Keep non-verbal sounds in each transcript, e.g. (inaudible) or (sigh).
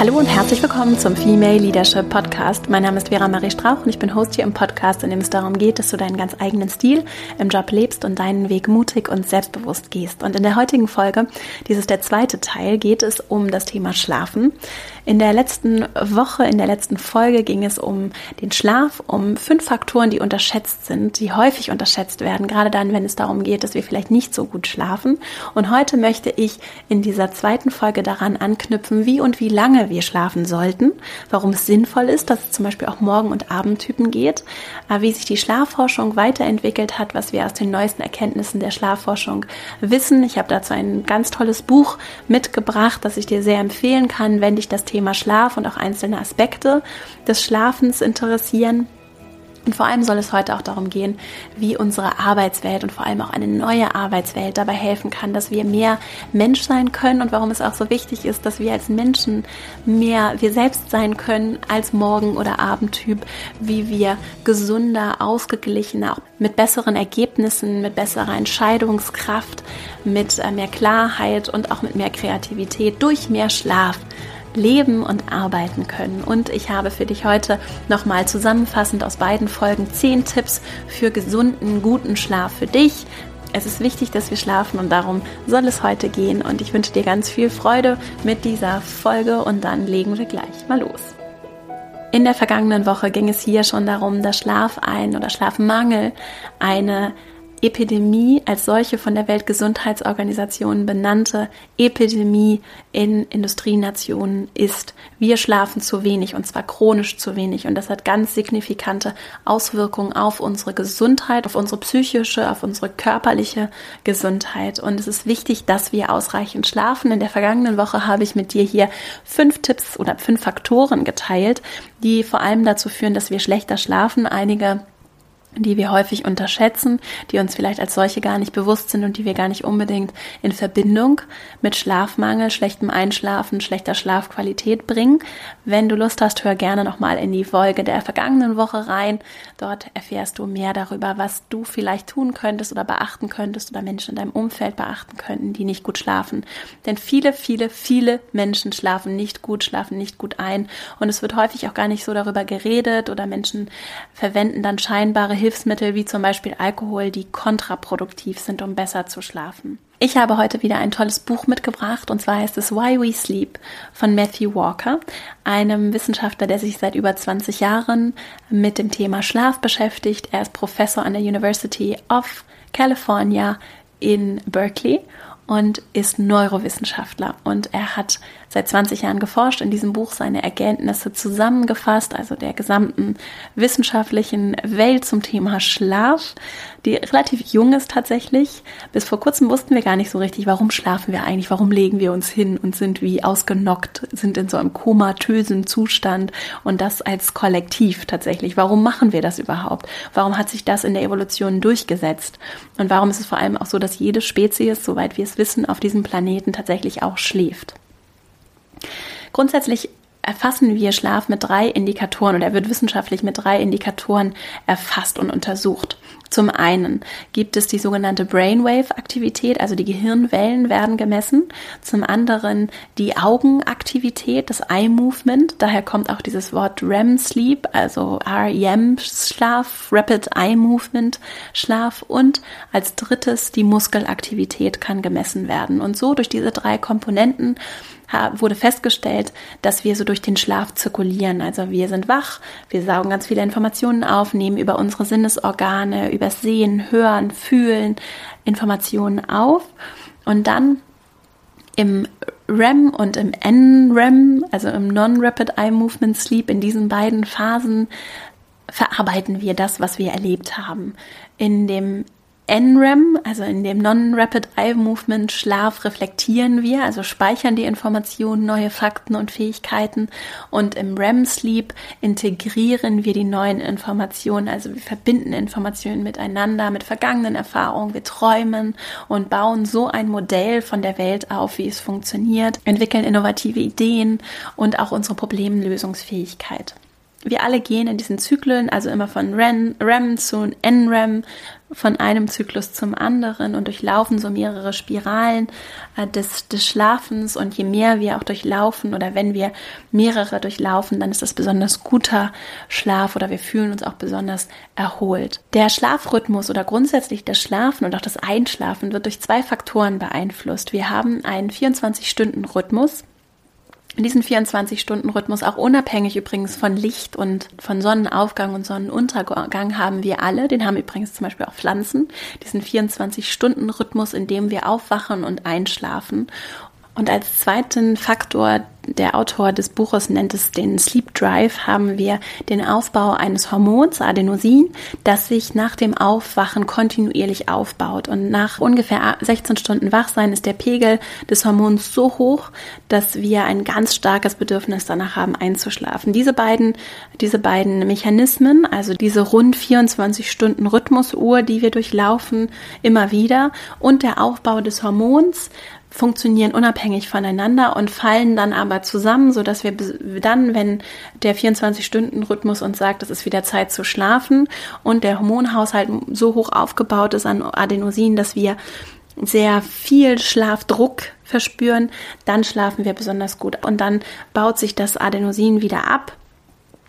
Hallo und herzlich willkommen zum Female Leadership Podcast. Mein Name ist Vera Marie Strauch und ich bin Host hier im Podcast, in dem es darum geht, dass du deinen ganz eigenen Stil im Job lebst und deinen Weg mutig und selbstbewusst gehst. Und in der heutigen Folge, dies ist der zweite Teil, geht es um das Thema Schlafen. In der letzten Woche, in der letzten Folge ging es um den Schlaf, um fünf Faktoren, die unterschätzt sind, die häufig unterschätzt werden, gerade dann, wenn es darum geht, dass wir vielleicht nicht so gut schlafen. Und heute möchte ich in dieser zweiten Folge daran anknüpfen, wie und wie lange wir schlafen sollten, warum es sinnvoll ist, dass es zum Beispiel auch Morgen- und Abendtypen geht, äh, wie sich die Schlafforschung weiterentwickelt hat, was wir aus den neuesten Erkenntnissen der Schlafforschung wissen. Ich habe dazu ein ganz tolles Buch mitgebracht, das ich dir sehr empfehlen kann, wenn dich das Thema Thema Schlaf und auch einzelne Aspekte des Schlafens interessieren. Und vor allem soll es heute auch darum gehen, wie unsere Arbeitswelt und vor allem auch eine neue Arbeitswelt dabei helfen kann, dass wir mehr Mensch sein können und warum es auch so wichtig ist, dass wir als Menschen mehr wir selbst sein können als Morgen- oder Abendtyp, wie wir gesunder, ausgeglichener, mit besseren Ergebnissen, mit besserer Entscheidungskraft, mit äh, mehr Klarheit und auch mit mehr Kreativität durch mehr Schlaf leben und arbeiten können. Und ich habe für dich heute nochmal zusammenfassend aus beiden Folgen zehn Tipps für gesunden, guten Schlaf für dich. Es ist wichtig, dass wir schlafen und darum soll es heute gehen. Und ich wünsche dir ganz viel Freude mit dieser Folge und dann legen wir gleich mal los. In der vergangenen Woche ging es hier schon darum, dass Schlaf ein oder Schlafmangel eine Epidemie als solche von der Weltgesundheitsorganisation benannte Epidemie in Industrienationen ist. Wir schlafen zu wenig und zwar chronisch zu wenig und das hat ganz signifikante Auswirkungen auf unsere Gesundheit, auf unsere psychische, auf unsere körperliche Gesundheit und es ist wichtig, dass wir ausreichend schlafen. In der vergangenen Woche habe ich mit dir hier fünf Tipps oder fünf Faktoren geteilt, die vor allem dazu führen, dass wir schlechter schlafen. Einige die wir häufig unterschätzen, die uns vielleicht als solche gar nicht bewusst sind und die wir gar nicht unbedingt in Verbindung mit Schlafmangel, schlechtem Einschlafen, schlechter Schlafqualität bringen. Wenn du Lust hast, hör gerne nochmal in die Folge der vergangenen Woche rein. Dort erfährst du mehr darüber, was du vielleicht tun könntest oder beachten könntest oder Menschen in deinem Umfeld beachten könnten, die nicht gut schlafen. Denn viele, viele, viele Menschen schlafen nicht gut, schlafen nicht gut ein und es wird häufig auch gar nicht so darüber geredet oder Menschen verwenden dann scheinbare Hilfsmittel wie zum Beispiel Alkohol, die kontraproduktiv sind, um besser zu schlafen. Ich habe heute wieder ein tolles Buch mitgebracht und zwar heißt es Why We Sleep von Matthew Walker, einem Wissenschaftler, der sich seit über 20 Jahren mit dem Thema Schlaf beschäftigt. Er ist Professor an der University of California in Berkeley und ist Neurowissenschaftler und er hat seit 20 Jahren geforscht, in diesem Buch seine Erkenntnisse zusammengefasst, also der gesamten wissenschaftlichen Welt zum Thema Schlaf, die relativ jung ist tatsächlich. Bis vor kurzem wussten wir gar nicht so richtig, warum schlafen wir eigentlich, warum legen wir uns hin und sind wie ausgenockt, sind in so einem komatösen Zustand und das als Kollektiv tatsächlich. Warum machen wir das überhaupt? Warum hat sich das in der Evolution durchgesetzt? Und warum ist es vor allem auch so, dass jede Spezies, soweit wir es wissen, auf diesem Planeten tatsächlich auch schläft. Grundsätzlich erfassen wir Schlaf mit drei Indikatoren oder er wird wissenschaftlich mit drei Indikatoren erfasst und untersucht. Zum einen gibt es die sogenannte Brainwave-Aktivität, also die Gehirnwellen werden gemessen. Zum anderen die Augenaktivität, das Eye-Movement. Daher kommt auch dieses Wort REM-Sleep, also REM-Schlaf, Rapid Eye Movement Schlaf. Und als drittes die Muskelaktivität kann gemessen werden. Und so durch diese drei Komponenten wurde festgestellt, dass wir so durch den Schlaf zirkulieren. Also wir sind wach, wir saugen ganz viele Informationen auf, nehmen über unsere Sinnesorgane, über Sehen, Hören, Fühlen Informationen auf und dann im REM und im NREM, also im Non-Rapid Eye Movement Sleep, in diesen beiden Phasen verarbeiten wir das, was wir erlebt haben. In dem NREM, also in dem Non-Rapid Eye Movement Schlaf reflektieren wir, also speichern die Informationen, neue Fakten und Fähigkeiten. Und im REM Sleep integrieren wir die neuen Informationen, also wir verbinden Informationen miteinander, mit vergangenen Erfahrungen, wir träumen und bauen so ein Modell von der Welt auf, wie es funktioniert, entwickeln innovative Ideen und auch unsere Problemlösungsfähigkeit. Wir alle gehen in diesen Zyklen, also immer von REM, REM zu NREM, von einem Zyklus zum anderen und durchlaufen so mehrere Spiralen äh, des, des Schlafens. Und je mehr wir auch durchlaufen oder wenn wir mehrere durchlaufen, dann ist das besonders guter Schlaf oder wir fühlen uns auch besonders erholt. Der Schlafrhythmus oder grundsätzlich das Schlafen und auch das Einschlafen wird durch zwei Faktoren beeinflusst. Wir haben einen 24-Stunden-Rhythmus in diesem 24-Stunden-Rhythmus, auch unabhängig übrigens von Licht und von Sonnenaufgang und Sonnenuntergang, haben wir alle, den haben übrigens zum Beispiel auch Pflanzen, diesen 24-Stunden-Rhythmus, in dem wir aufwachen und einschlafen. Und als zweiten Faktor, der Autor des Buches nennt es den Sleep Drive, haben wir den Aufbau eines Hormons, Adenosin, das sich nach dem Aufwachen kontinuierlich aufbaut. Und nach ungefähr 16 Stunden Wachsein ist der Pegel des Hormons so hoch, dass wir ein ganz starkes Bedürfnis danach haben, einzuschlafen. Diese beiden, diese beiden Mechanismen, also diese rund 24 Stunden Rhythmusuhr, die wir durchlaufen, immer wieder und der Aufbau des Hormons, funktionieren unabhängig voneinander und fallen dann aber zusammen, so dass wir dann, wenn der 24-Stunden-Rhythmus uns sagt, es ist wieder Zeit zu schlafen und der Hormonhaushalt so hoch aufgebaut ist an Adenosin, dass wir sehr viel Schlafdruck verspüren, dann schlafen wir besonders gut. Und dann baut sich das Adenosin wieder ab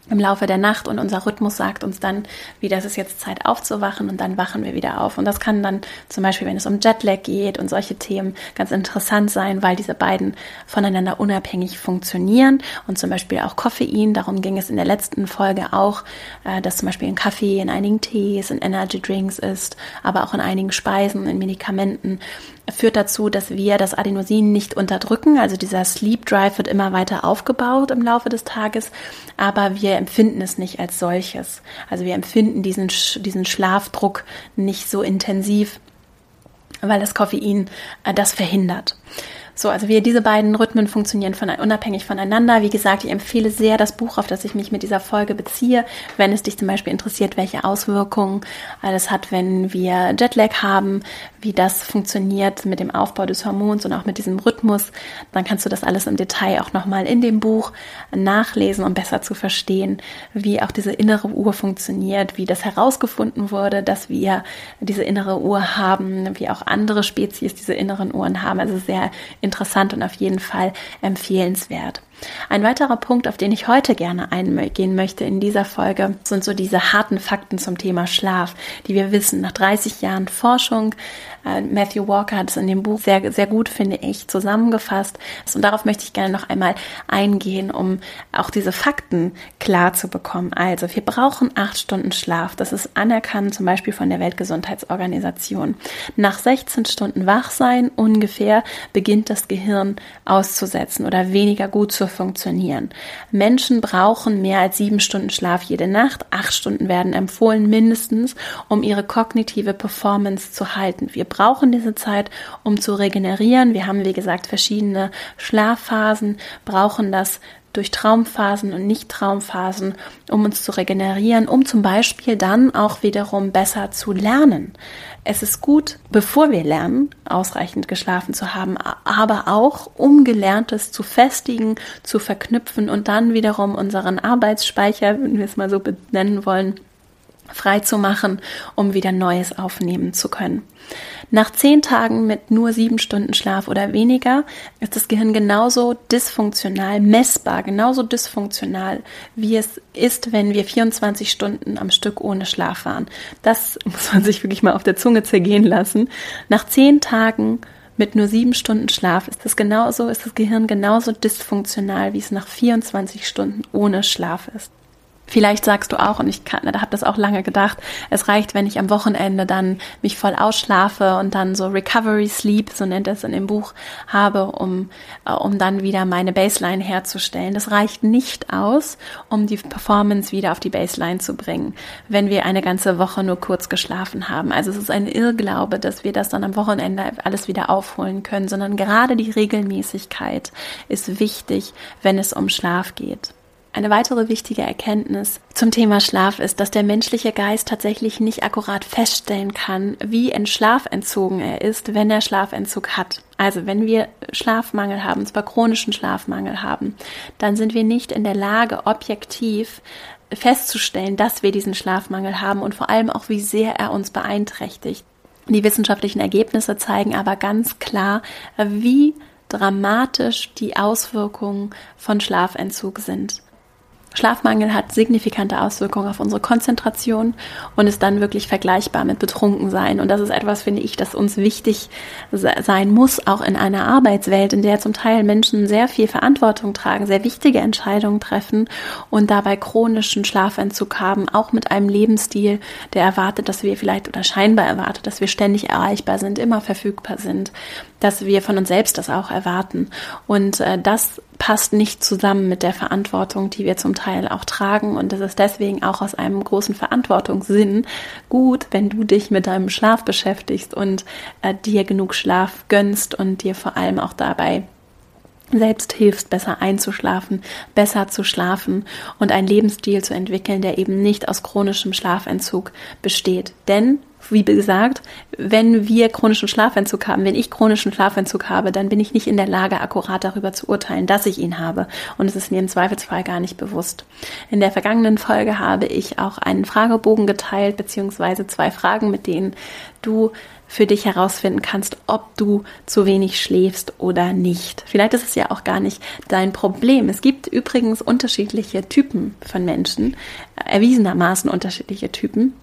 im Laufe der Nacht und unser Rhythmus sagt uns dann, wie das ist jetzt Zeit aufzuwachen und dann wachen wir wieder auf. Und das kann dann zum Beispiel, wenn es um Jetlag geht und solche Themen, ganz interessant sein, weil diese beiden voneinander unabhängig funktionieren. Und zum Beispiel auch Koffein, darum ging es in der letzten Folge auch, äh, dass zum Beispiel ein Kaffee in einigen Tees, in Energy Drinks ist, aber auch in einigen Speisen, in Medikamenten führt dazu, dass wir das Adenosin nicht unterdrücken. Also dieser Sleep Drive wird immer weiter aufgebaut im Laufe des Tages, aber wir empfinden es nicht als solches. Also wir empfinden diesen, diesen Schlafdruck nicht so intensiv, weil das Koffein äh, das verhindert. So, also wie diese beiden Rhythmen funktionieren von, unabhängig voneinander. Wie gesagt, ich empfehle sehr das Buch, auf das ich mich mit dieser Folge beziehe, wenn es dich zum Beispiel interessiert, welche Auswirkungen alles hat, wenn wir Jetlag haben, wie das funktioniert mit dem Aufbau des Hormons und auch mit diesem Rhythmus. Dann kannst du das alles im Detail auch nochmal in dem Buch nachlesen, um besser zu verstehen, wie auch diese innere Uhr funktioniert, wie das herausgefunden wurde, dass wir diese innere Uhr haben, wie auch andere Spezies diese inneren Uhren haben. Also sehr interessant und auf jeden Fall empfehlenswert. Ein weiterer Punkt, auf den ich heute gerne eingehen möchte in dieser Folge, sind so diese harten Fakten zum Thema Schlaf, die wir wissen. Nach 30 Jahren Forschung, Matthew Walker hat es in dem Buch sehr, sehr gut, finde ich, zusammengefasst. Und darauf möchte ich gerne noch einmal eingehen, um auch diese Fakten klar zu bekommen. Also, wir brauchen acht Stunden Schlaf. Das ist anerkannt, zum Beispiel von der Weltgesundheitsorganisation. Nach 16 Stunden Wachsein ungefähr beginnt das Gehirn auszusetzen oder weniger gut zu funktionieren. Menschen brauchen mehr als sieben Stunden Schlaf jede Nacht. Acht Stunden werden empfohlen mindestens, um ihre kognitive Performance zu halten. Wir brauchen diese Zeit, um zu regenerieren. Wir haben, wie gesagt, verschiedene Schlafphasen, brauchen das durch Traumphasen und Nicht-Traumphasen, um uns zu regenerieren, um zum Beispiel dann auch wiederum besser zu lernen. Es ist gut, bevor wir lernen, ausreichend geschlafen zu haben, aber auch um Gelerntes zu festigen, zu verknüpfen und dann wiederum unseren Arbeitsspeicher, wenn wir es mal so benennen wollen, frei zu machen, um wieder Neues aufnehmen zu können. Nach zehn Tagen mit nur sieben Stunden Schlaf oder weniger ist das Gehirn genauso dysfunktional, messbar, genauso dysfunktional, wie es ist, wenn wir 24 Stunden am Stück ohne Schlaf waren. Das (laughs) muss man sich wirklich mal auf der Zunge zergehen lassen. Nach zehn Tagen mit nur sieben Stunden Schlaf ist das genauso, ist das Gehirn genauso dysfunktional, wie es nach 24 Stunden ohne Schlaf ist. Vielleicht sagst du auch, und ich kann, habe das auch lange gedacht, es reicht, wenn ich am Wochenende dann mich voll ausschlafe und dann so Recovery Sleep, so nennt es in dem Buch, habe, um, äh, um dann wieder meine Baseline herzustellen. Das reicht nicht aus, um die Performance wieder auf die Baseline zu bringen, wenn wir eine ganze Woche nur kurz geschlafen haben. Also es ist ein Irrglaube, dass wir das dann am Wochenende alles wieder aufholen können, sondern gerade die Regelmäßigkeit ist wichtig, wenn es um Schlaf geht. Eine weitere wichtige Erkenntnis zum Thema Schlaf ist, dass der menschliche Geist tatsächlich nicht akkurat feststellen kann, wie in Schlaf entzogen er ist, wenn er Schlafentzug hat. Also wenn wir Schlafmangel haben, zwar chronischen Schlafmangel haben, dann sind wir nicht in der Lage, objektiv festzustellen, dass wir diesen Schlafmangel haben und vor allem auch, wie sehr er uns beeinträchtigt. Die wissenschaftlichen Ergebnisse zeigen aber ganz klar, wie dramatisch die Auswirkungen von Schlafentzug sind. Schlafmangel hat signifikante Auswirkungen auf unsere Konzentration und ist dann wirklich vergleichbar mit Betrunkensein. Und das ist etwas, finde ich, das uns wichtig sein muss, auch in einer Arbeitswelt, in der zum Teil Menschen sehr viel Verantwortung tragen, sehr wichtige Entscheidungen treffen und dabei chronischen Schlafentzug haben, auch mit einem Lebensstil, der erwartet, dass wir vielleicht oder scheinbar erwartet, dass wir ständig erreichbar sind, immer verfügbar sind, dass wir von uns selbst das auch erwarten. Und äh, das passt nicht zusammen mit der Verantwortung, die wir zum Teil auch tragen. Und es ist deswegen auch aus einem großen Verantwortungssinn gut, wenn du dich mit deinem Schlaf beschäftigst und äh, dir genug Schlaf gönnst und dir vor allem auch dabei selbst hilfst, besser einzuschlafen, besser zu schlafen und einen Lebensstil zu entwickeln, der eben nicht aus chronischem Schlafentzug besteht. Denn wie gesagt, wenn wir chronischen Schlafentzug haben, wenn ich chronischen Schlafentzug habe, dann bin ich nicht in der Lage, akkurat darüber zu urteilen, dass ich ihn habe. Und es ist mir im Zweifelsfall gar nicht bewusst. In der vergangenen Folge habe ich auch einen Fragebogen geteilt, beziehungsweise zwei Fragen, mit denen du für dich herausfinden kannst, ob du zu wenig schläfst oder nicht. Vielleicht ist es ja auch gar nicht dein Problem. Es gibt übrigens unterschiedliche Typen von Menschen, erwiesenermaßen unterschiedliche Typen.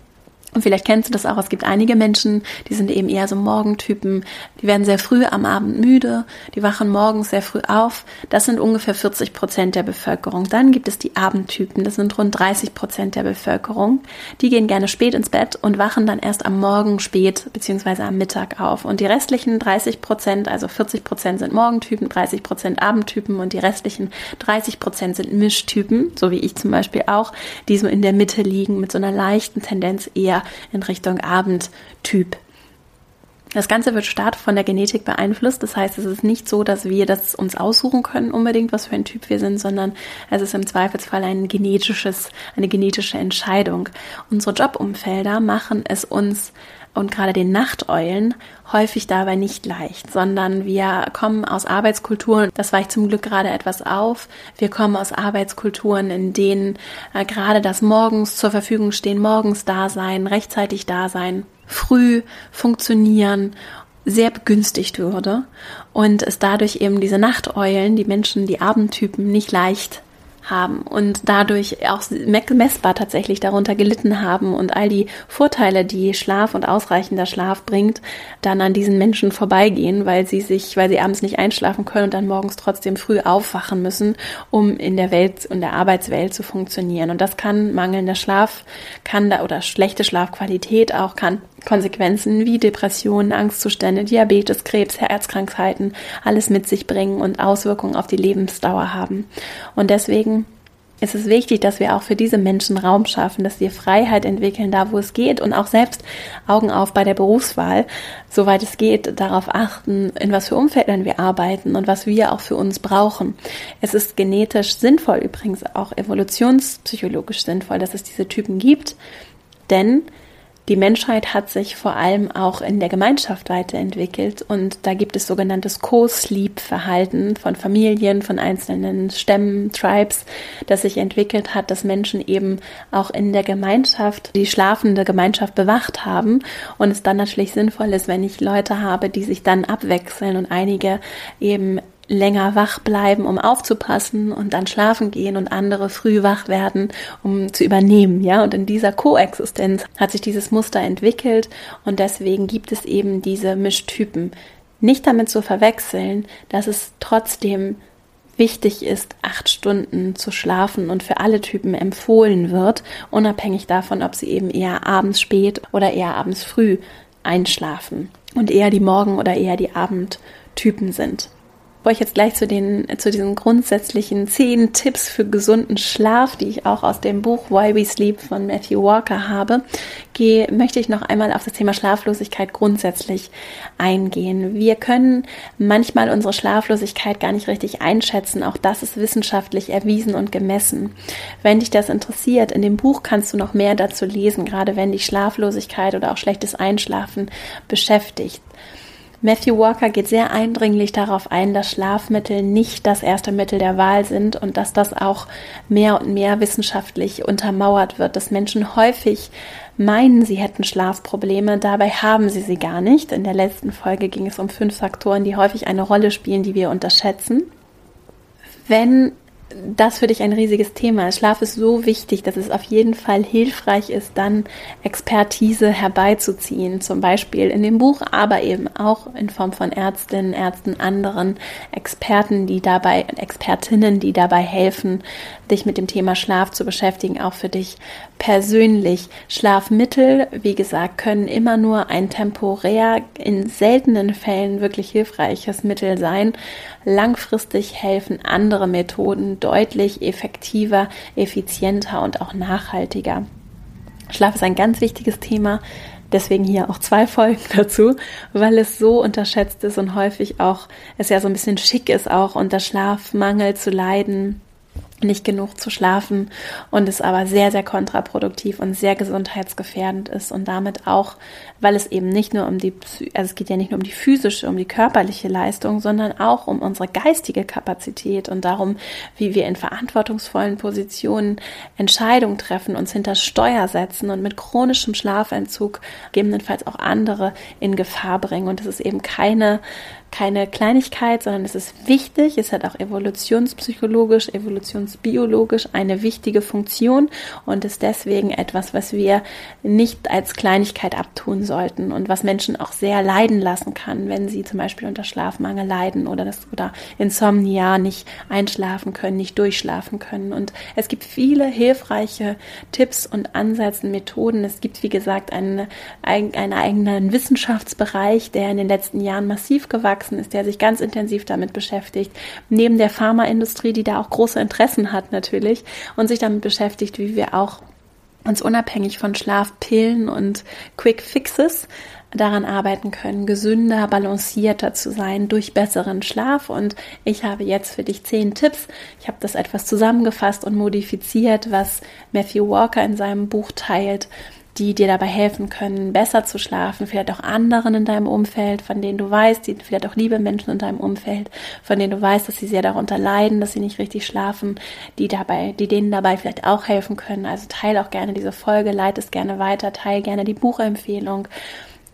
Und vielleicht kennst du das auch. Es gibt einige Menschen, die sind eben eher so Morgentypen. Die werden sehr früh am Abend müde. Die wachen morgens sehr früh auf. Das sind ungefähr 40 Prozent der Bevölkerung. Dann gibt es die Abendtypen. Das sind rund 30 Prozent der Bevölkerung. Die gehen gerne spät ins Bett und wachen dann erst am Morgen spät beziehungsweise am Mittag auf. Und die restlichen 30 Prozent, also 40 Prozent sind Morgentypen, 30 Prozent Abendtypen und die restlichen 30 Prozent sind Mischtypen, so wie ich zum Beispiel auch, die so in der Mitte liegen mit so einer leichten Tendenz eher in Richtung Abendtyp. Das Ganze wird stark von der Genetik beeinflusst. Das heißt, es ist nicht so, dass wir das uns aussuchen können unbedingt, was für ein Typ wir sind, sondern es ist im Zweifelsfall ein genetisches, eine genetische Entscheidung. Unsere Jobumfelder machen es uns und gerade den Nachteulen häufig dabei nicht leicht, sondern wir kommen aus Arbeitskulturen, das weicht zum Glück gerade etwas auf, wir kommen aus Arbeitskulturen, in denen äh, gerade das morgens zur Verfügung stehen, morgens da sein, rechtzeitig da sein, früh funktionieren sehr begünstigt würde und es dadurch eben diese Nachteulen, die Menschen, die Abendtypen nicht leicht haben und dadurch auch messbar tatsächlich darunter gelitten haben und all die Vorteile, die Schlaf und ausreichender Schlaf bringt, dann an diesen Menschen vorbeigehen, weil sie sich, weil sie abends nicht einschlafen können und dann morgens trotzdem früh aufwachen müssen, um in der Welt und der Arbeitswelt zu funktionieren. Und das kann mangelnder Schlaf, kann da oder schlechte Schlafqualität auch kann Konsequenzen wie Depressionen, Angstzustände, Diabetes, Krebs, Herzkrankheiten alles mit sich bringen und Auswirkungen auf die Lebensdauer haben. Und deswegen ist es wichtig, dass wir auch für diese Menschen Raum schaffen, dass wir Freiheit entwickeln, da wo es geht und auch selbst Augen auf bei der Berufswahl, soweit es geht, darauf achten, in was für Umfeldern wir arbeiten und was wir auch für uns brauchen. Es ist genetisch sinnvoll, übrigens auch evolutionspsychologisch sinnvoll, dass es diese Typen gibt, denn die Menschheit hat sich vor allem auch in der Gemeinschaft weiterentwickelt und da gibt es sogenanntes Co-Sleep-Verhalten von Familien, von einzelnen Stämmen, Tribes, das sich entwickelt hat, dass Menschen eben auch in der Gemeinschaft die schlafende Gemeinschaft bewacht haben und es dann natürlich sinnvoll ist, wenn ich Leute habe, die sich dann abwechseln und einige eben länger wach bleiben, um aufzupassen und dann schlafen gehen und andere früh wach werden, um zu übernehmen, ja. Und in dieser Koexistenz hat sich dieses Muster entwickelt und deswegen gibt es eben diese Mischtypen. Nicht damit zu verwechseln, dass es trotzdem wichtig ist, acht Stunden zu schlafen und für alle Typen empfohlen wird, unabhängig davon, ob sie eben eher abends spät oder eher abends früh einschlafen und eher die Morgen- oder eher die Abendtypen sind. Bevor ich jetzt gleich zu den, zu diesen grundsätzlichen zehn Tipps für gesunden Schlaf, die ich auch aus dem Buch Why We Sleep von Matthew Walker habe, gehe, möchte ich noch einmal auf das Thema Schlaflosigkeit grundsätzlich eingehen. Wir können manchmal unsere Schlaflosigkeit gar nicht richtig einschätzen. Auch das ist wissenschaftlich erwiesen und gemessen. Wenn dich das interessiert, in dem Buch kannst du noch mehr dazu lesen, gerade wenn dich Schlaflosigkeit oder auch schlechtes Einschlafen beschäftigt. Matthew Walker geht sehr eindringlich darauf ein, dass Schlafmittel nicht das erste Mittel der Wahl sind und dass das auch mehr und mehr wissenschaftlich untermauert wird, dass Menschen häufig meinen, sie hätten Schlafprobleme, dabei haben sie sie gar nicht. In der letzten Folge ging es um fünf Faktoren, die häufig eine Rolle spielen, die wir unterschätzen. Wenn das für dich ein riesiges Thema. Schlaf ist so wichtig, dass es auf jeden Fall hilfreich ist, dann Expertise herbeizuziehen, zum Beispiel in dem Buch, aber eben auch in Form von Ärztinnen, Ärzten, anderen Experten, die dabei, Expertinnen, die dabei helfen, dich mit dem Thema Schlaf zu beschäftigen, auch für dich persönlich. Schlafmittel, wie gesagt, können immer nur ein temporär, in seltenen Fällen wirklich hilfreiches Mittel sein. Langfristig helfen andere Methoden deutlich effektiver, effizienter und auch nachhaltiger. Schlaf ist ein ganz wichtiges Thema. Deswegen hier auch zwei Folgen (laughs) dazu, weil es so unterschätzt ist und häufig auch es ja so ein bisschen schick ist, auch unter Schlafmangel zu leiden nicht genug zu schlafen und es aber sehr, sehr kontraproduktiv und sehr gesundheitsgefährdend ist und damit auch, weil es eben nicht nur um die, also es geht ja nicht nur um die physische, um die körperliche Leistung, sondern auch um unsere geistige Kapazität und darum, wie wir in verantwortungsvollen Positionen Entscheidungen treffen, uns hinter Steuer setzen und mit chronischem Schlafentzug gegebenenfalls auch andere in Gefahr bringen. Und es ist eben keine keine Kleinigkeit, sondern es ist wichtig. Es hat auch evolutionspsychologisch, evolutionsbiologisch eine wichtige Funktion und ist deswegen etwas, was wir nicht als Kleinigkeit abtun sollten und was Menschen auch sehr leiden lassen kann, wenn sie zum Beispiel unter Schlafmangel leiden oder das oder Insomnia nicht einschlafen können, nicht durchschlafen können. Und es gibt viele hilfreiche Tipps und Ansätze, Methoden. Es gibt, wie gesagt, einen, einen eigenen Wissenschaftsbereich, der in den letzten Jahren massiv gewachsen gewachsen ist, der sich ganz intensiv damit beschäftigt, neben der Pharmaindustrie, die da auch große Interessen hat natürlich und sich damit beschäftigt, wie wir auch uns unabhängig von Schlafpillen und Quick Fixes daran arbeiten können, gesünder, balancierter zu sein durch besseren Schlaf. Und ich habe jetzt für dich zehn Tipps. Ich habe das etwas zusammengefasst und modifiziert, was Matthew Walker in seinem Buch teilt, die dir dabei helfen können, besser zu schlafen, vielleicht auch anderen in deinem Umfeld, von denen du weißt, die vielleicht auch liebe Menschen in deinem Umfeld, von denen du weißt, dass sie sehr darunter leiden, dass sie nicht richtig schlafen, die dabei, die denen dabei vielleicht auch helfen können. Also teile auch gerne diese Folge, leite es gerne weiter, teile gerne die Buchempfehlung.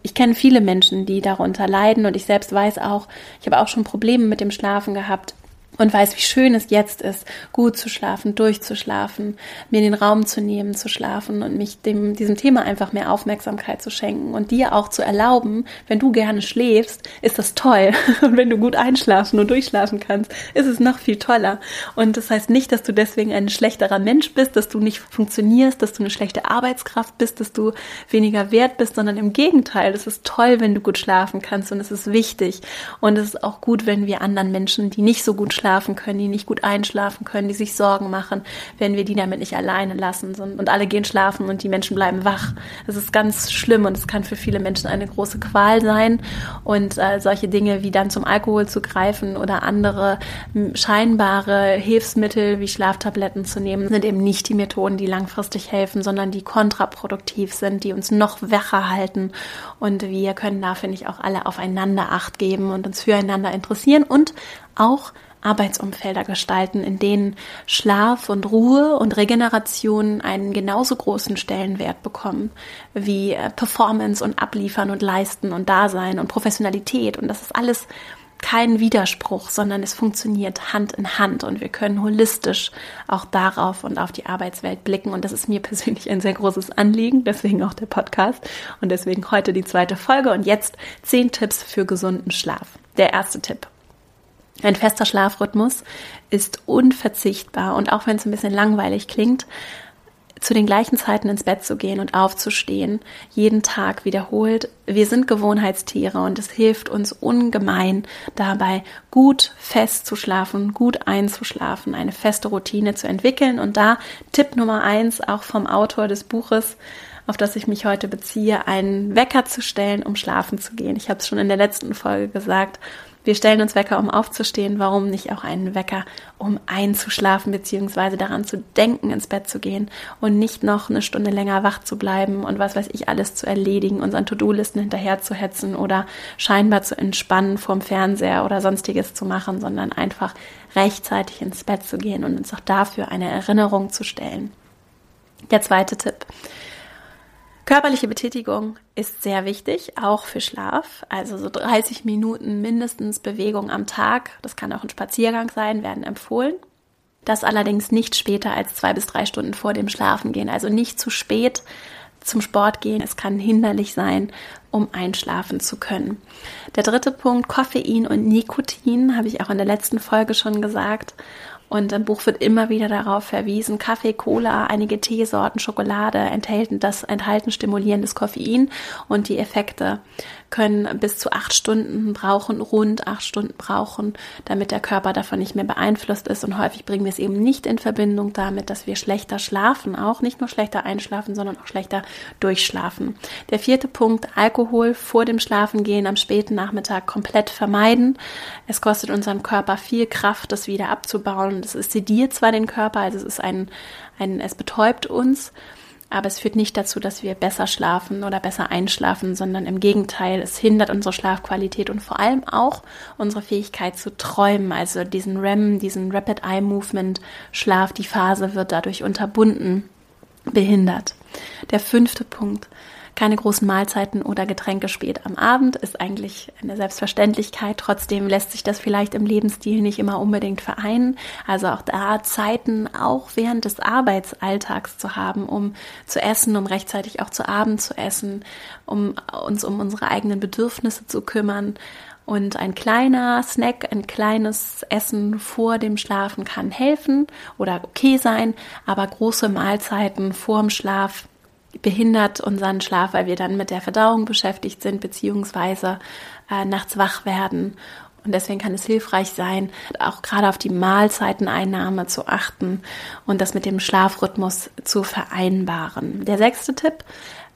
Ich kenne viele Menschen, die darunter leiden und ich selbst weiß auch, ich habe auch schon Probleme mit dem Schlafen gehabt und weiß, wie schön es jetzt ist, gut zu schlafen, durchzuschlafen, mir den Raum zu nehmen, zu schlafen und mich dem, diesem Thema einfach mehr Aufmerksamkeit zu schenken und dir auch zu erlauben, wenn du gerne schläfst, ist das toll. (laughs) Und wenn du gut einschlafen und durchschlafen kannst, ist es noch viel toller. Und das heißt nicht, dass du deswegen ein schlechterer Mensch bist, dass du nicht funktionierst, dass du eine schlechte Arbeitskraft bist, dass du weniger wert bist, sondern im Gegenteil, es ist toll, wenn du gut schlafen kannst und es ist wichtig. Und es ist auch gut, wenn wir anderen Menschen, die nicht so gut schlafen, schlafen können, die nicht gut einschlafen können, die sich Sorgen machen, wenn wir die damit nicht alleine lassen. Und alle gehen schlafen und die Menschen bleiben wach. Das ist ganz schlimm und es kann für viele Menschen eine große Qual sein. Und äh, solche Dinge wie dann zum Alkohol zu greifen oder andere scheinbare Hilfsmittel wie Schlaftabletten zu nehmen, sind eben nicht die Methoden, die langfristig helfen, sondern die kontraproduktiv sind, die uns noch wacher halten. Und wir können da, finde ich, auch alle aufeinander Acht geben und uns füreinander interessieren und auch Arbeitsumfelder gestalten, in denen Schlaf und Ruhe und Regeneration einen genauso großen Stellenwert bekommen wie äh, Performance und Abliefern und Leisten und Dasein und Professionalität. Und das ist alles kein Widerspruch, sondern es funktioniert Hand in Hand und wir können holistisch auch darauf und auf die Arbeitswelt blicken. Und das ist mir persönlich ein sehr großes Anliegen, deswegen auch der Podcast und deswegen heute die zweite Folge und jetzt zehn Tipps für gesunden Schlaf. Der erste Tipp. Ein fester Schlafrhythmus ist unverzichtbar und auch wenn es ein bisschen langweilig klingt, zu den gleichen Zeiten ins Bett zu gehen und aufzustehen, jeden Tag wiederholt. Wir sind Gewohnheitstiere und es hilft uns ungemein dabei, gut fest zu schlafen, gut einzuschlafen, eine feste Routine zu entwickeln. Und da Tipp Nummer eins, auch vom Autor des Buches, auf das ich mich heute beziehe, einen Wecker zu stellen, um schlafen zu gehen. Ich habe es schon in der letzten Folge gesagt Wir stellen uns Wecker, um aufzustehen. Warum nicht auch einen Wecker, um einzuschlafen bzw. daran zu denken, ins Bett zu gehen und nicht noch eine Stunde länger wach zu bleiben und was weiß ich alles zu erledigen, unseren To-Do-Listen hinterher zu hetzen oder scheinbar zu entspannen vorm Fernseher oder sonstiges zu machen, sondern einfach rechtzeitig ins Bett zu gehen und uns auch dafür eine Erinnerung zu stellen. Der zweite Tipp. Körperliche Betätigung ist sehr wichtig, auch für Schlaf. Also so 30 Minuten mindestens Bewegung am Tag, das kann auch ein Spaziergang sein, werden empfohlen. Das allerdings nicht später als zwei bis drei Stunden vor dem Schlafen gehen. Also nicht zu spät zum Sport gehen. Es kann hinderlich sein, um einschlafen zu können. Der dritte Punkt, Koffein und Nikotin, habe ich auch in der letzten Folge schon gesagt. Und im Buch wird immer wieder darauf verwiesen, Kaffee, Cola, einige Teesorten, Schokolade enthalten das enthalten stimulierendes Koffein und die Effekte können bis zu acht Stunden brauchen, rund acht Stunden brauchen, damit der Körper davon nicht mehr beeinflusst ist. Und häufig bringen wir es eben nicht in Verbindung damit, dass wir schlechter schlafen, auch nicht nur schlechter einschlafen, sondern auch schlechter durchschlafen. Der vierte Punkt, Alkohol vor dem Schlafengehen am späten Nachmittag komplett vermeiden. Es kostet unseren Körper viel Kraft, das wieder abzubauen. Das sediert zwar den Körper, also es ist ein, ein es betäubt uns, aber es führt nicht dazu, dass wir besser schlafen oder besser einschlafen, sondern im Gegenteil, es hindert unsere Schlafqualität und vor allem auch unsere Fähigkeit zu träumen, also diesen REM, diesen Rapid Eye Movement Schlaf, die Phase wird dadurch unterbunden, behindert. Der fünfte Punkt, keine großen Mahlzeiten oder Getränke spät am Abend ist eigentlich eine Selbstverständlichkeit. Trotzdem lässt sich das vielleicht im Lebensstil nicht immer unbedingt vereinen. Also auch da Zeiten auch während des Arbeitsalltags zu haben, um zu essen, um rechtzeitig auch zu Abend zu essen, um uns um unsere eigenen Bedürfnisse zu kümmern. Und ein kleiner Snack, ein kleines Essen vor dem Schlafen kann helfen oder okay sein, aber große Mahlzeiten vorm Schlaf behindert unseren Schlaf, weil wir dann mit der Verdauung beschäftigt sind, beziehungsweise äh, nachts wach werden. Und deswegen kann es hilfreich sein, auch gerade auf die Mahlzeiteneinnahme zu achten und das mit dem Schlafrhythmus zu vereinbaren. Der sechste Tipp,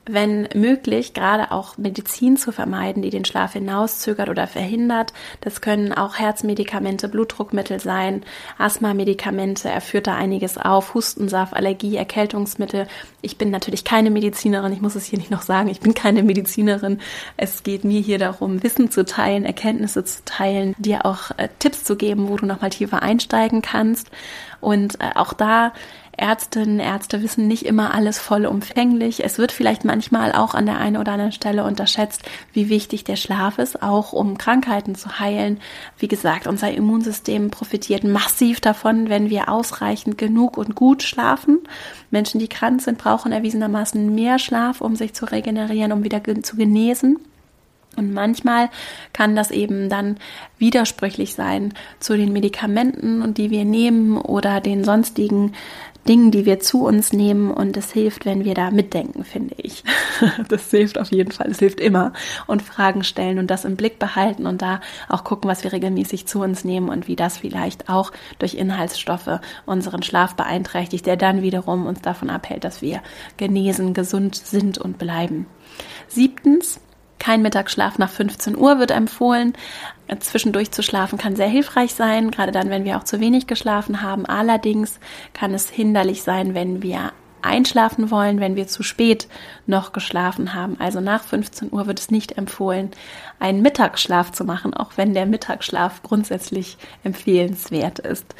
wenn möglich, gerade auch Medizin zu vermeiden, die den Schlaf hinauszögert oder verhindert. Das können auch Herzmedikamente, Blutdruckmittel sein, Asthma-Medikamente, er führt da einiges auf, Hustensaft, Allergie, Erkältungsmittel. Ich bin natürlich keine Medizinerin, ich muss es hier nicht noch sagen, ich bin keine Medizinerin. Es geht mir hier darum, Wissen zu teilen, Erkenntnisse zu teilen, dir auch äh, Tipps zu geben, wo du nochmal tiefer einsteigen kannst. Und äh, auch da Ärztinnen, Ärzte wissen nicht immer alles vollumfänglich. Es wird vielleicht manchmal auch an der einen oder anderen Stelle unterschätzt, wie wichtig der Schlaf ist, auch um Krankheiten zu heilen. Wie gesagt, unser Immunsystem profitiert massiv davon, wenn wir ausreichend genug und gut schlafen. Menschen, die krank sind, brauchen erwiesenermaßen mehr Schlaf, um sich zu regenerieren, um wieder zu genesen. Und manchmal kann das eben dann widersprüchlich sein zu den Medikamenten, die wir nehmen oder den sonstigen Dingen, die wir zu uns nehmen. Und es hilft, wenn wir da mitdenken, finde ich. (laughs) Das hilft auf jeden Fall. Es hilft immer. Und Fragen stellen und das im Blick behalten und da auch gucken, was wir regelmäßig zu uns nehmen und wie das vielleicht auch durch Inhaltsstoffe unseren Schlaf beeinträchtigt, der dann wiederum uns davon abhält, dass wir genesen, gesund sind und bleiben. Siebtens, kein Mittagsschlaf nach 15 Uhr wird empfohlen. Zwischendurch zu schlafen kann sehr hilfreich sein, gerade dann, wenn wir auch zu wenig geschlafen haben. Allerdings kann es hinderlich sein, wenn wir einschlafen wollen, wenn wir zu spät noch geschlafen haben. Also nach 15 Uhr wird es nicht empfohlen, einen Mittagsschlaf zu machen, auch wenn der Mittagsschlaf grundsätzlich empfehlenswert ist.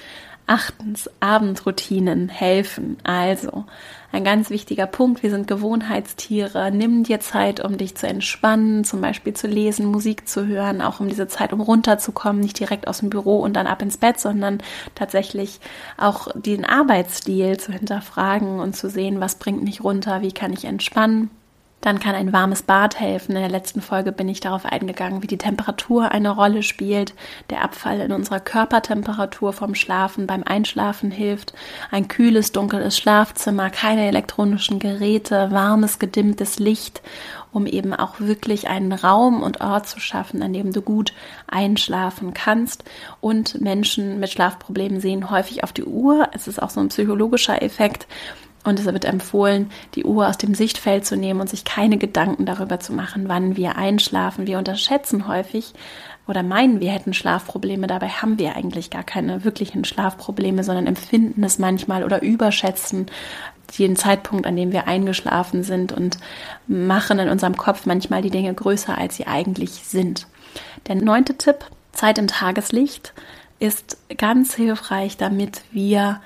Achtens, Abendroutinen helfen. Also, ein ganz wichtiger Punkt, wir sind Gewohnheitstiere. Nimm dir Zeit, um dich zu entspannen, zum Beispiel zu lesen, Musik zu hören, auch um diese Zeit, um runterzukommen, nicht direkt aus dem Büro und dann ab ins Bett, sondern tatsächlich auch den Arbeitsstil zu hinterfragen und zu sehen, was bringt mich runter, wie kann ich entspannen. Dann kann ein warmes Bad helfen. In der letzten Folge bin ich darauf eingegangen, wie die Temperatur eine Rolle spielt. Der Abfall in unserer Körpertemperatur vom Schlafen beim Einschlafen hilft. Ein kühles, dunkles Schlafzimmer, keine elektronischen Geräte, warmes, gedimmtes Licht, um eben auch wirklich einen Raum und Ort zu schaffen, an dem du gut einschlafen kannst. Und Menschen mit Schlafproblemen sehen häufig auf die Uhr. Es ist auch so ein psychologischer Effekt Und es wird empfohlen, die Uhr aus dem Sichtfeld zu nehmen und sich keine Gedanken darüber zu machen, wann wir einschlafen. Wir unterschätzen häufig oder meinen, wir hätten Schlafprobleme. Dabei haben wir eigentlich gar keine wirklichen Schlafprobleme, sondern empfinden es manchmal oder überschätzen den Zeitpunkt, an dem wir eingeschlafen sind und machen in unserem Kopf manchmal die Dinge größer, als sie eigentlich sind. Der neunte Tipp, Zeit im Tageslicht, ist ganz hilfreich, damit wir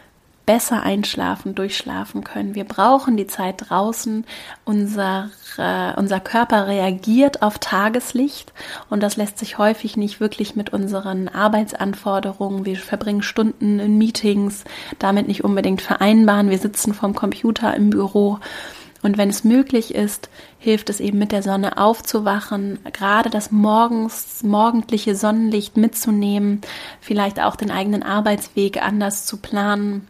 besser einschlafen, durchschlafen können. Wir brauchen die Zeit draußen. Unser, äh, unser Körper reagiert auf Tageslicht und das lässt sich häufig nicht wirklich mit unseren Arbeitsanforderungen. Wir verbringen Stunden in Meetings, damit nicht unbedingt vereinbaren. Wir sitzen vorm Computer im Büro. Und wenn es möglich ist, hilft es eben mit der Sonne aufzuwachen, gerade das morgens, morgendliche Sonnenlicht mitzunehmen, vielleicht auch den eigenen Arbeitsweg anders zu planen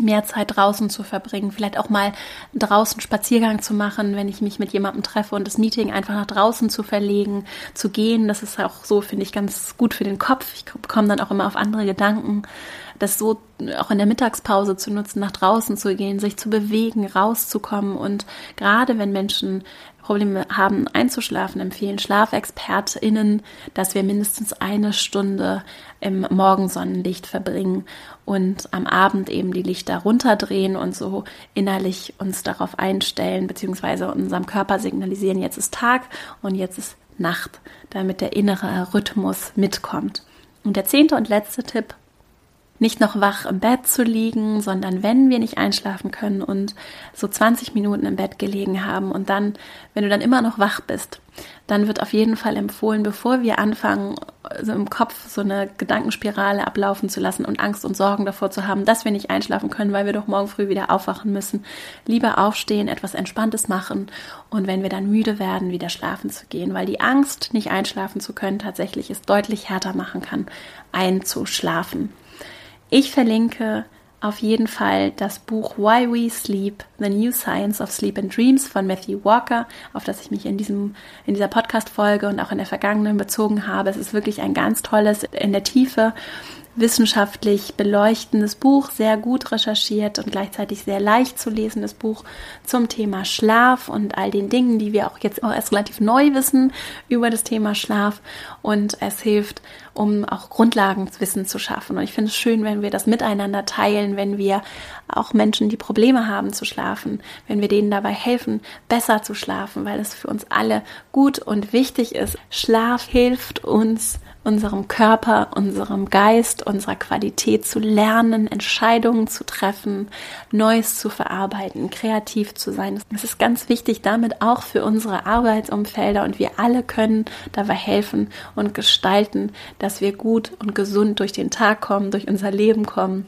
mehr Zeit draußen zu verbringen, vielleicht auch mal draußen Spaziergang zu machen, wenn ich mich mit jemandem treffe und das Meeting einfach nach draußen zu verlegen, zu gehen. Das ist auch so, finde ich, ganz gut für den Kopf. Ich komme dann auch immer auf andere Gedanken. Das so auch in der Mittagspause zu nutzen, nach draußen zu gehen, sich zu bewegen, rauszukommen. Und gerade wenn Menschen Probleme haben einzuschlafen, empfehlen SchlafexpertInnen, dass wir mindestens eine Stunde im Morgensonnenlicht verbringen und am Abend eben die Lichter runterdrehen und so innerlich uns darauf einstellen, beziehungsweise unserem Körper signalisieren, jetzt ist Tag und jetzt ist Nacht, damit der innere Rhythmus mitkommt. Und der zehnte und letzte Tipp, nicht noch wach im Bett zu liegen, sondern wenn wir nicht einschlafen können und so 20 Minuten im Bett gelegen haben und dann, wenn du dann immer noch wach bist, dann wird auf jeden Fall empfohlen, bevor wir anfangen, so im Kopf so eine Gedankenspirale ablaufen zu lassen und Angst und Sorgen davor zu haben, dass wir nicht einschlafen können, weil wir doch morgen früh wieder aufwachen müssen, lieber aufstehen, etwas Entspanntes machen und wenn wir dann müde werden, wieder schlafen zu gehen, weil die Angst, nicht einschlafen zu können, tatsächlich es deutlich härter machen kann, einzuschlafen. Ich verlinke auf jeden Fall das Buch Why We Sleep, The New Science of Sleep and Dreams von Matthew Walker, auf das ich mich in, diesem, in dieser Podcast-Folge und auch in der vergangenen bezogen habe. Es ist wirklich ein ganz tolles in der Tiefe wissenschaftlich beleuchtendes Buch, sehr gut recherchiert und gleichzeitig sehr leicht zu lesendes Buch zum Thema Schlaf und all den Dingen, die wir auch jetzt auch erst relativ neu wissen über das Thema Schlaf. Und es hilft, um auch Grundlagenwissen zu schaffen. Und ich finde es schön, wenn wir das miteinander teilen, wenn wir auch Menschen, die Probleme haben zu schlafen, wenn wir denen dabei helfen, besser zu schlafen, weil es für uns alle gut und wichtig ist. Schlaf hilft uns, unserem Körper, unserem Geist, unserer Qualität zu lernen, Entscheidungen zu treffen, Neues zu verarbeiten, kreativ zu sein. Es ist ganz wichtig damit auch für unsere Arbeitsumfelder und wir alle können dabei helfen und gestalten, dass wir gut und gesund durch den Tag kommen, durch unser Leben kommen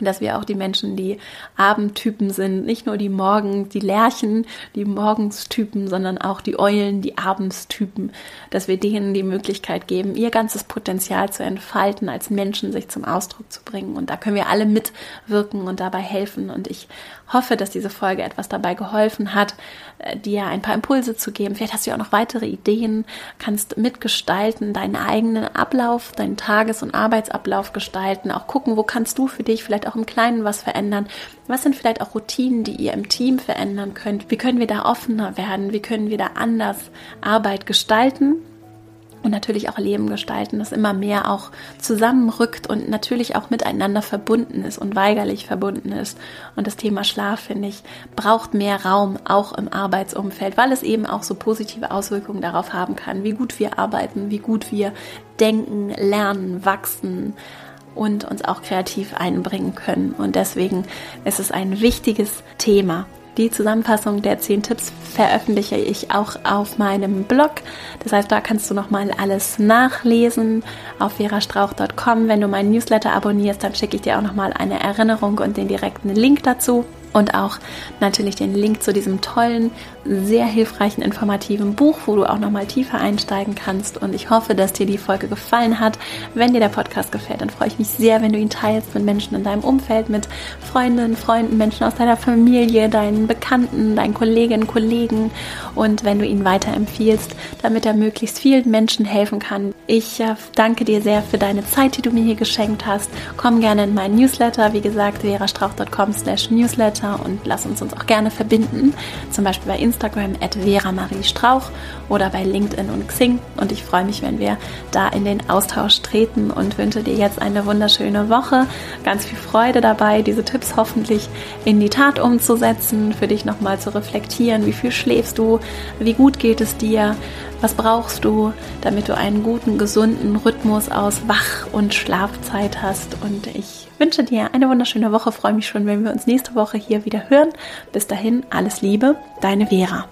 dass wir auch die Menschen, die Abendtypen sind, nicht nur die Morgen, die Lerchen, die Morgenstypen, sondern auch die Eulen, die Abendstypen, dass wir denen die Möglichkeit geben, ihr ganzes Potenzial zu entfalten, als Menschen sich zum Ausdruck zu bringen. Und da können wir alle mitwirken und dabei helfen. Und ich hoffe, dass diese Folge etwas dabei geholfen hat, äh, dir ein paar Impulse zu geben. Vielleicht hast du ja auch noch weitere Ideen, kannst mitgestalten, deinen eigenen Ablauf, deinen Tages- und Arbeitsablauf gestalten, auch gucken, wo kannst du für dich vielleicht auch im Kleinen was verändern. Was sind vielleicht auch Routinen, die ihr im Team verändern könnt? Wie können wir da offener werden? Wie können wir da anders Arbeit gestalten? Und natürlich auch Leben gestalten, das immer mehr auch zusammenrückt und natürlich auch miteinander verbunden ist und weigerlich verbunden ist. Und das Thema Schlaf, finde ich, braucht mehr Raum, auch im Arbeitsumfeld, weil es eben auch so positive Auswirkungen darauf haben kann, wie gut wir arbeiten, wie gut wir denken, lernen, wachsen und uns auch kreativ einbringen können. Und deswegen ist es ein wichtiges Thema. Die Zusammenfassung der 10 Tipps veröffentliche ich auch auf meinem Blog. Das heißt, da kannst du nochmal alles nachlesen auf verastrauch.com. Wenn du meinen Newsletter abonnierst, dann schicke ich dir auch nochmal eine Erinnerung und den direkten Link dazu und auch natürlich den Link zu diesem tollen, sehr hilfreichen, informativen Buch, wo du auch nochmal tiefer einsteigen kannst. Und ich hoffe, dass dir die Folge gefallen hat. Wenn dir der Podcast gefällt, dann freue ich mich sehr, wenn du ihn teilst mit Menschen in deinem Umfeld, mit Freundinnen, Freunden, Menschen aus deiner Familie, deinen Bekannten, deinen Kolleginnen, Kollegen und wenn du ihn weiterempfiehlst, damit er möglichst vielen Menschen helfen kann. Ich äh, danke dir sehr für deine Zeit, die du mir hier geschenkt hast. Komm gerne in meinen Newsletter, wie gesagt, verastrauch.com slash newsletter weiter und lass uns uns auch gerne verbinden. Zum Beispiel bei Instagram at Vera Marie Strauch oder bei LinkedIn und Xing. Und ich freue mich, wenn wir da in den Austausch treten und wünsche dir jetzt eine wunderschöne Woche. Ganz viel Freude dabei, diese Tipps hoffentlich in die Tat umzusetzen, für dich nochmal zu reflektieren. Wie viel schläfst du? Wie gut geht es dir? Was brauchst du, damit du einen guten, gesunden Rhythmus aus Wach- und Schlafzeit hast? Und ich wünsche dir eine wunderschöne Woche. Freue mich schon, wenn wir uns nächste Woche hier wieder hören. Bis dahin, alles Liebe, deine Vera.